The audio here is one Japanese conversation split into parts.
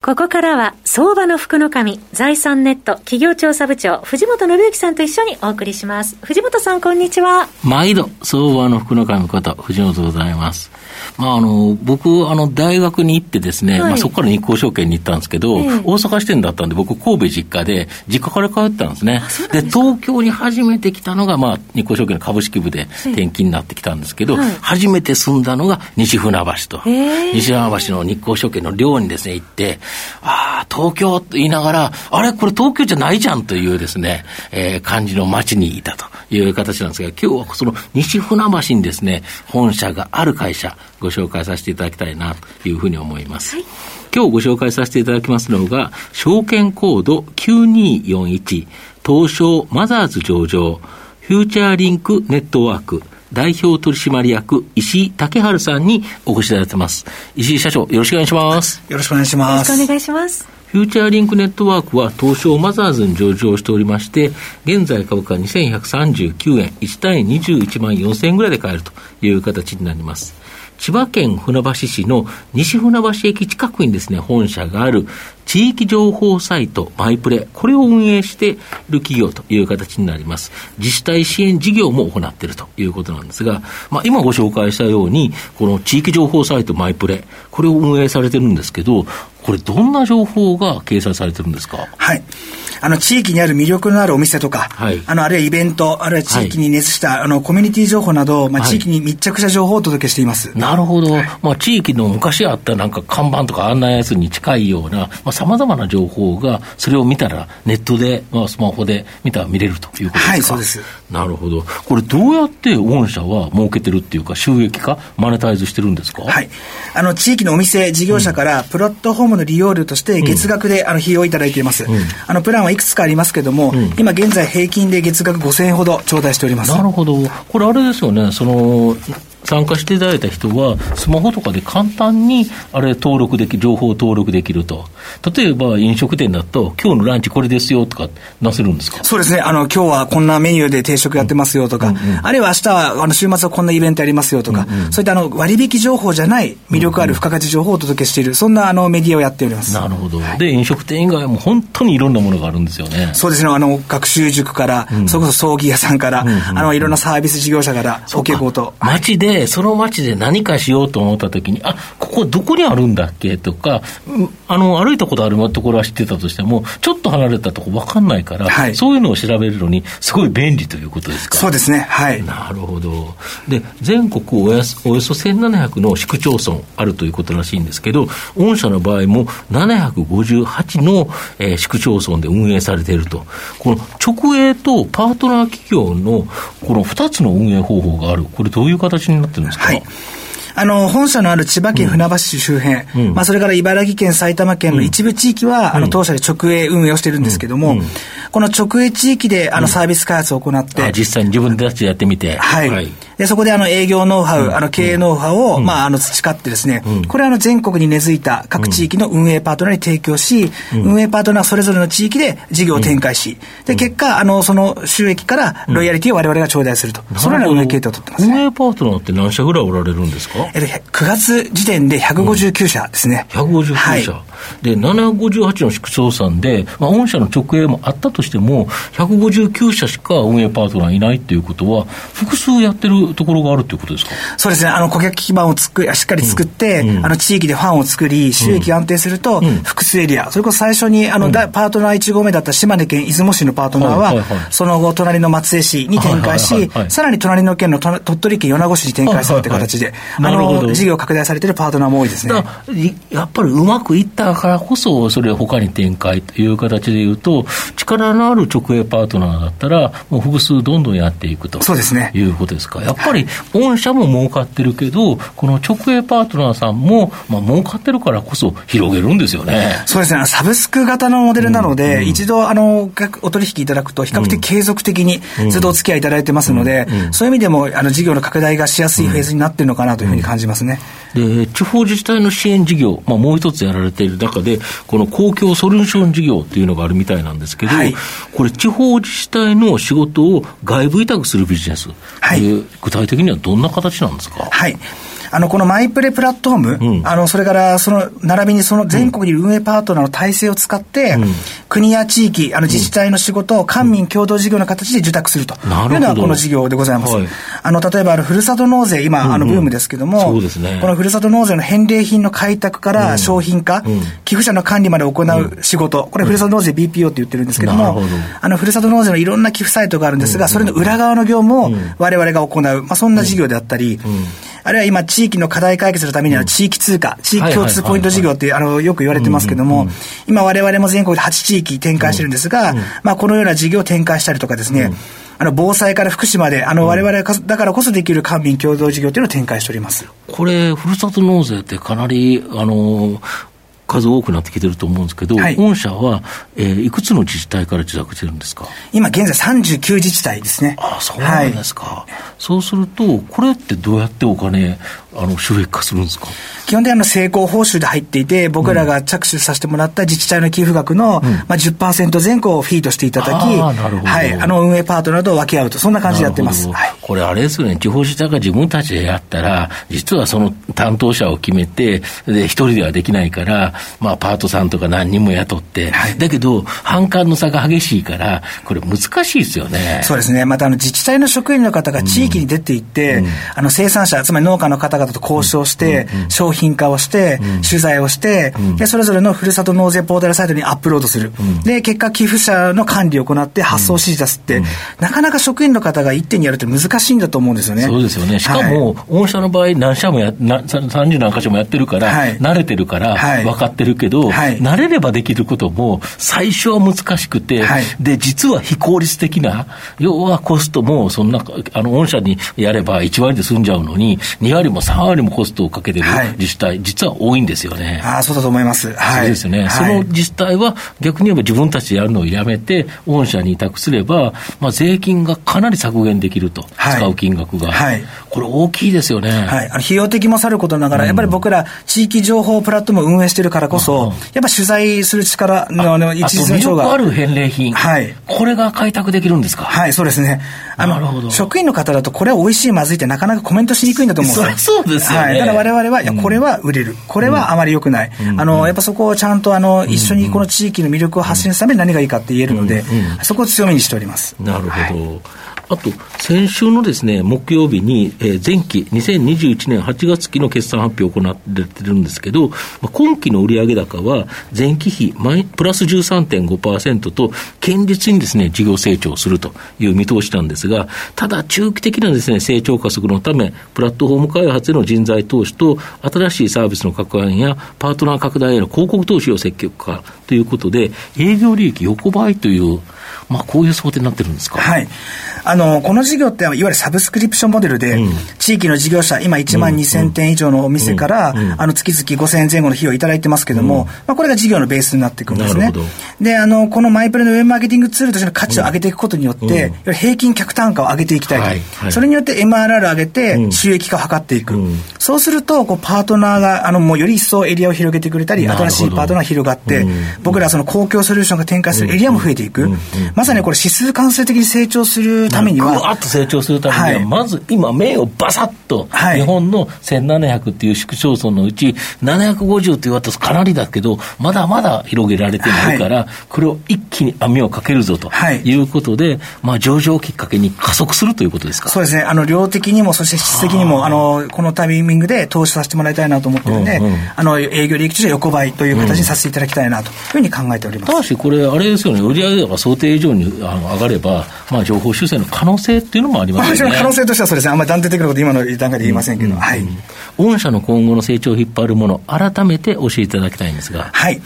ここからは、相場の福の神、財産ネット企業調査部長、藤本信之さんと一緒にお送りします。藤本さん、こんにちは。毎度、相場の福の神こと、藤本でございます。まあ、あの、僕、あの、大学に行ってですね、はい、まあ、そこから日興証券に行ったんですけど、えー、大阪支店だったんで、僕、神戸実家で、実家から帰ったんですね。で東京に初めて来たのが、まあ、日興証券の株式部で転勤になってきたんですけど、はい、初めて住んだのが西船橋と、えー、西船橋の日興証券の寮にですね、行って、ああ、東京と言いながら、あれ、これ東京じゃないじゃんというですね、えー、感じの街にいたという形なんですが、今日はその西船橋にですね、本社がある会社、ご紹介させていただきたいなというふうに思います。はい、今日ご紹介させていただきますのが、証券コード9241、東証マザーズ上場、フューチャーリンクネットワーク、代表取締役、石井武春さんにお越しいただいてます。石井社長、よろしくお願いします。よろしくお願いします。よろしくお願いします。フューチャーリンクネットワークは東証マザーズに上場しておりまして、現在株価2139円、1単位21万4000円ぐらいで買えるという形になります。千葉県船橋市の西船橋駅近くにですね、本社がある地域情報サイトマイプレ、これを運営している企業という形になります。自治体支援事業も行っているということなんですが、まあ、今ご紹介したように、この地域情報サイトマイプレ、これを運営されてるんですけど、これどんな情報が掲載されてるんですか？はい。あの、地域にある魅力のあるお店とか、はい、あの、あるいはイベント、あるいは地域に熱した、はい、あの、コミュニティ情報など、まあ、地域に密着した情報をお届けしています。なるほど。まあ、地域の昔あったなんか看板とか案内やつに近いような、まあ、様々な情報が、それを見たら、ネットで、まあ、スマホで見たら見れるということですか？はい、そうです。なるほど。これどうやって御社は儲けてるっていうか、収益化、マネタイズしてるんですか？はい。あの、地域のお店、事業者から、プラットフォームの利用料として月額で、あの、費用をいただいています。うん、あの、プランはいくつかありますけども、うん、今現在平均で月額5000円ほど頂戴しております。なるほど。これあれですよね、その、参加していただいた人は、スマホとかで簡単にあれ登録でき、情報を登録できると。例えば飲食店だと、今日のランチこれですよとかなせるんですか？そうですね。あの、今日はこんなメニューで定食やってますよとか、うんうんうん、あるいは明日は、あの、週末はこんなイベントやりますよとか、うんうん、そういったあの、割引情報じゃない魅力ある付加価値情報をお届けしている、そんなあの、メディアをやっております。なるほど。はい、で、飲食店以外も本当にいろんなものがあるんですよね。そうですね。あの、学習塾から、うん、それこそ葬儀屋さんから、うんうんうん、あの、いろんなサービス事業者から、お稽古と。街で、その街で何かしようと思ったときに、あここどこにあるんだっけ？とか、あの歩いたことあるところは知ってたとしても、ちょっと離れたとこ分かんないから、はい、そういうのを調べるのに、すごい便利ということですか？そうですね、はい、なるほど。で、全国およそおよそ1700の市区町村あるということらしいんですけど、御社の場合も758の、えー、市区町村で運営されていると、この直営とパートナー企業のこの2つの運営方法がある、これ、どういう形になってるんですか。はいあの、本社のある千葉県船橋市周辺、うん、まあ、それから茨城県、埼玉県の一部地域は、うん、あの、当社で直営運営をしているんですけども、うん、この直営地域で、あの、サービス開発を行って、実際に自分たちでやってみて。はい。はい。で、そこであの営業ノウハウ、あの経営ノウハウを、まあ、あの培ってですね、これはあの全国に根付いた各地域の運営パートナーに提供し、運営パートナーそれぞれの地域で事業を展開し、で、結果、あの、その収益からロイヤリティを我々が頂戴すると。そのような運営系統を取ってます、運営パートナーって何社ぐらいおられるんですか？えっと、9月時点で159社ですね。159社。はい。で、758の市区町村で、まあ、御社の直営もあったとしても、159社しか運営パートナーいないっていうことは、複数やってるところがあるということですか？そうですね、あの顧客基盤をつくしっかり作って、うん。うん、あの地域でファンを作り、収益が安定すると、複数エリア、それこそ最初にあの、うん、パートナー1号目だった島根県出雲市のパートナーは、はいはいはい、その後、隣の松江市に展開し、はいはいはいはい、さらに隣の県の鳥取県米子市に展開するって形で、はいはいはい、あの事業拡大されているパートナーも多いですね。やっぱりうまくいったからこそ、それを他に展開という形でいうと、力のある直営パートナーだったら、もう複数どんどんやっていくと。そうですね。いうことですか。やっぱり、御社も儲かってるけど、この直営パートナーさんも、まあ、儲かってるからこそ広げるんですよね。そうですね。サブスク型のモデルなので、うん。うん、一度、あの、お取引いただくと、比較的継続的にずっとお付き合いいただいてますので、そういう意味でも、あの、事業の拡大がしやすいフェーズになってるのかなというふうに感じますね。うんで、地方自治体の支援事業、まあ、もう一つやられている中で、この公共ソリューション事業っていうのがあるみたいなんですけど、はい、これ、地方自治体の仕事を外部委託するビジネス、はい、具体的にはどんな形なんですか？はいあの、このマイプレプラットフォーム、うん、あの、それから、その、並びにその全国にいる運営パートナーの体制を使って、うん、国や地域、あの、自治体の仕事を官民共同事業の形で受託すると。いうのがこの事業でございます。はい、あの、例えば、あの、ふるさと納税、今、あの、ブームですけども、そうですね。このふるさと納税の返礼品の開拓から商品化、寄付者の管理まで行う仕事、これ、ふるさと納税 BPO って言ってるんですけども、あの、ふるさと納税のいろんな寄付サイトがあるんですが、それの裏側の業務を我々が行う、まあ、そんな事業であったり、あるいは今、地域の課題解決するためには、地域通貨、地域共通ポイント事業って、あの、よく言われてますけども、今、我々も全国で8地域展開してるんですが、まあ、このような事業を展開したりとかですね、あの、防災から福祉まで、あの、我々だからこそできる官民共同事業というのを展開しております。これ、ふるさと納税ってかなり、あの、数多くなってきてると思うんですけど、はい、御社は、えー、いくつの自治体から受託してるんですか？今現在39自治体ですね。ああ、そうなんですか。はい、そうすると、これってどうやってお金、あの収益化するんですか？基本的に成功報酬で入っていて、僕らが着手させてもらった自治体の寄付額の、うん、まあ10%前後をフィードしていただき、はい、あの運営パートナーと分け合うと、そんな感じでやってます。はい、これ、あれですよね、地方自治体が自分たちでやったら、実はその担当者を決めて、で、一人ではできないから、まあ、パートさんとか何人も雇って、はい、だけど、反感の差が激しいから、これ、難しいですよね。そうですね。また、あの、自治体の職員の方が地域に出ていって、うん、あの、生産者、つまり農家の方々と交渉して、うん、商品化をして、取材をして、で、それぞれのふるさと納税ポータルサイトにアップロードする。で、結果、寄付者の管理を行って発送指示出すって、なかなか職員の方が一手にやるって難しいんだと思うんですよね。そうですよね。しかも、御社の場合、何社もや、30何箇所もやってるから、はい、慣れてるから、分かってるけど、はい、慣れればできることも、最初は難しくて、はい、で、実は非効率的な、要はコストも、そんな、あの、御社にやれば1割で済んじゃうのに、2割も3割もコストをかけてる自治体、実は多いんですよね。ああ、そうだと思います。はい、そうですね。その自治体は、逆に言えば自分たちでやるのをやめて、御社に委託すれば、まあ、税金がかなり削減できると、使う金額が。はい、これ大きいですよね。はい。あの費用的もさることながら、やっぱり僕ら、地域情報プラットフォームを運営してるからこそ、やっぱ取材する力の、あの、一時のが。ある返礼品。はい。これが開拓できるんですか？はい、そうですね。あの、職員の方だと、これは美味しい、まずいってなかなかコメントしにくいんだと思うんですよ。そうですよね。はい。だから我々は、いや、これは売れる。これはあまり良くない。あの、やっぱそこをちゃんと、あの、一緒にこの地域の魅力を発信するために何がいいかって言えるので、そこを強みにしております。なるほど。あと、先週のですね、木曜日に、えー、前期、2021年8月期の決算発表を行ってるんですけど、まあ、今期の売上高は前期比マイプラス13.5%と、堅実にですね、事業成長するという見通しなんですが、ただ中期的なですね、成長加速のため、プラットフォーム開発への人材投資と、新しいサービスの拡大や、パートナー拡大への広告投資を積極化ということで、営業利益横ばいという、まあ、こういう想定になってるんですか？はい。あの、この事業って、いわゆるサブスクリプションモデルで、うん、地域の事業者、今1万2000店以上のお店から、うん。うん、あの、月々5000円前後の費用をいただいてますけども、まあ、これが事業のベースになっていくんですね。で、あの、このマイプレのウェブマーケティングツールとしての価値を上げていくことによって、平均客単価を上げていきたいと。はい。はい、それによって MRR 上げて、収益化を図っていく。そうすると、こう、パートナーが、あの、もうより一層エリアを広げてくれたり、新しいパートナーが広がって、僕らその公共ソリューションが展開するエリアも増えていく。まさにこれ指数関数的に成長するためには。ぐわっと成長するためには、はい、まず今、目をバサッと、はい、日本の1700っていう市区町村のうち、750って言われたらかなりだけど、まだまだ広げられてないから、はい、これを一気に網をかけるぞとい。うことで、まあ、上場きっかけに加速するということですか？そうですね、あの量的にも、そして質的にも、あのこのタイミングで投資させてもらいたいなと思ってるんで、あの営業利益として横ばいという形にさせていただきたいなというふうに考えております。ただし、これ、あれですよね、売上が想定以上に上がれば、まあ、情報修正の可能性っていうのもありますよね。可能性としてはそうですね、あんまり断定的なこと、今の段階で言いませんけど、はい。御社の今後の成長を引っ張るもの、改めて教えていただきたいんですが。はい。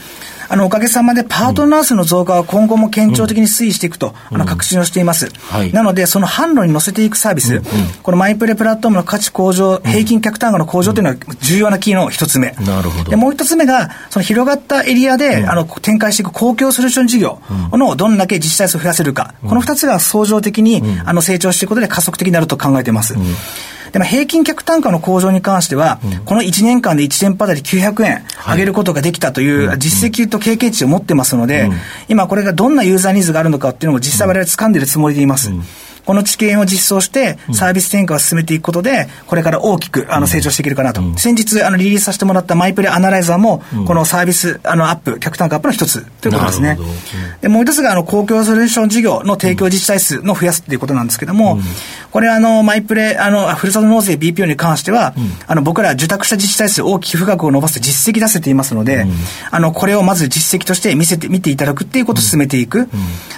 あの、おかげさまでパートナー数の増加は今後も堅調的に推移していくと、あの、確信をしています。はい、なので、その販路に乗せていくサービス、このマイプレプラットフォームの価値向上、平均客単価の向上というのは重要なキーの一つ目。なるほど。で、もう一つ目が、その広がったエリアで、あの、展開していく公共ソリューション事業のどんだけ自治体数を増やせるか、この二つが相乗的に、あの、成長していくことで加速的になると考えています。でも平均客単価の向上に関しては、うん、この1年間で1店舗あたり900円上げることができたという実績と経験値を持ってますので、今これがどんなユーザーニーズがあるのかっていうのも実際我々掴んでるつもりでいます。この知見を実装して、サービス転換を進めていくことで、これから大きくあの成長していけるかなと。うん、先日、あの、リリースさせてもらったマイプレアナライザーも、このサービス、あの、アップ、客単価アップの一つということですね。で、もう一つが、あの、公共ソリューション事業の提供自治体数の増やすっていうことなんですけども、これ、あの、マイプレ、あの、ふるさと納税 BPO に関しては、あの、僕ら受託した自治体数大きく付額を伸ばす実績出せていますので、あの、これをまず実績として見せて、見ていただくっていうことを進めていく。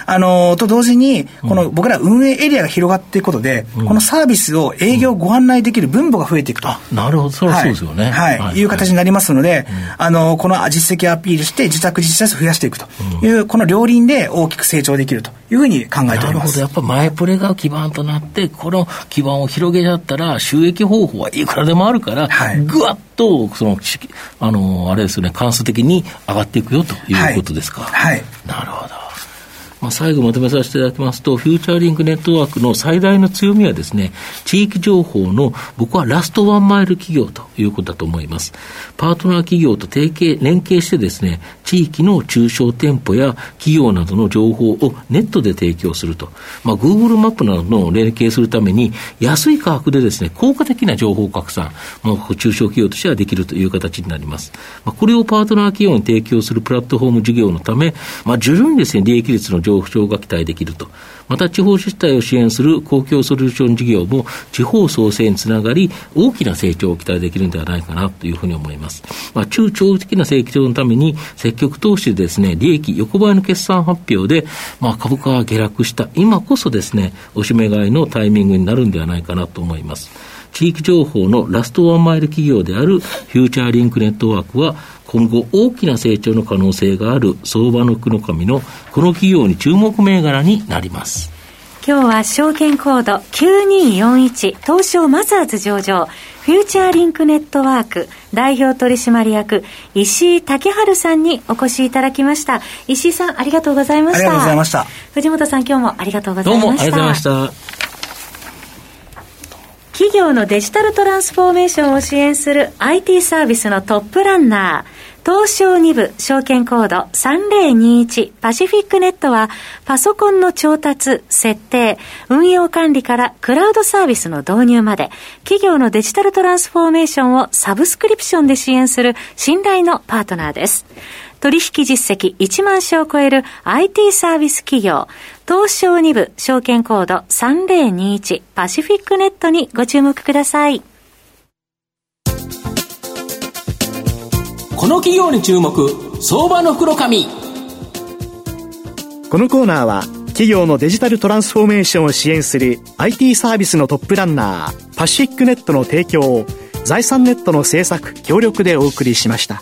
あの、と同時に、この僕ら運営エリアが広がっていくことで、うん、このサービスを営業ご案内できる分母が増えていくと。なるほど、それはそうですよね。はい。はい、いう形になりますので、あの、この実績アピールして自宅実際数を増やしていくという、この両輪で大きく成長できるというふうに考えております。なるほど。やっぱ前プレが基盤となって、この基盤を広げちゃったら、収益方法はいくらでもあるから、はい、ぐわっと、その、あの、あれですよね、関数的に上がっていくよということですか。はい。はい、なるほど。まあ、最後まとめさせていただきますと、フューチャーリンクネットワークの最大の強みはですね、地域情報の僕はラストワンマイル企業ということだと思います。パートナー企業と提携、連携してですね、地域の中小店舗や企業などの情報をネットで提供すると。まあ、Google マップなどの連携するために、安い価格でですね、効果的な情報拡散、まあ、中小企業としてはできるという形になります。まあ、これをパートナー企業に提供するプラットフォーム事業のため、まあ、徐々にですね、利益率の上昇が期待できると。また地方自治体を支援する公共ソリューション事業も地方創生につながり、大きな成長を期待できるんではないかなというふうに思います。まあ、中長期的な成長のために積極投資でですね、利益横ばいの決算発表で、まあ、株価が下落した今こそですね、おしめ買いのタイミングになるんではないかなと思います。地域情報のラストワンマイル企業であるフューチャーリンクネットワークは今後大きな成長の可能性がある相場の福の神のこの企業に注目銘柄になります。今日は証券コード9241東証マザーズ上場フューチャーリンクネットワーク代表取締役石井武春さんにお越しいただきました。石井さんありがとうございました。ありがとうございました。藤本さん今日もありがとうございました。どうもありがとうございました企業のデジタルトランスフォーメーションを支援する IT サービスのトップランナー東証2部証券コード3021パシフィックネットはパソコンの調達、設定、運用管理からクラウドサービスの導入まで企業のデジタルトランスフォーメーションをサブスクリプションで支援する信頼のパートナーです。取引実績1万社を超える IT サービス企業、東証2部証券コード3021パシフィックネットにご注目ください。この企業に注目相場の袋紙このコーナーは企業のデジタルトランスフォーメーションを支援する IT サービスのトップランナーパシフィックネットの提供を財産ネットの制作協力でお送りしました。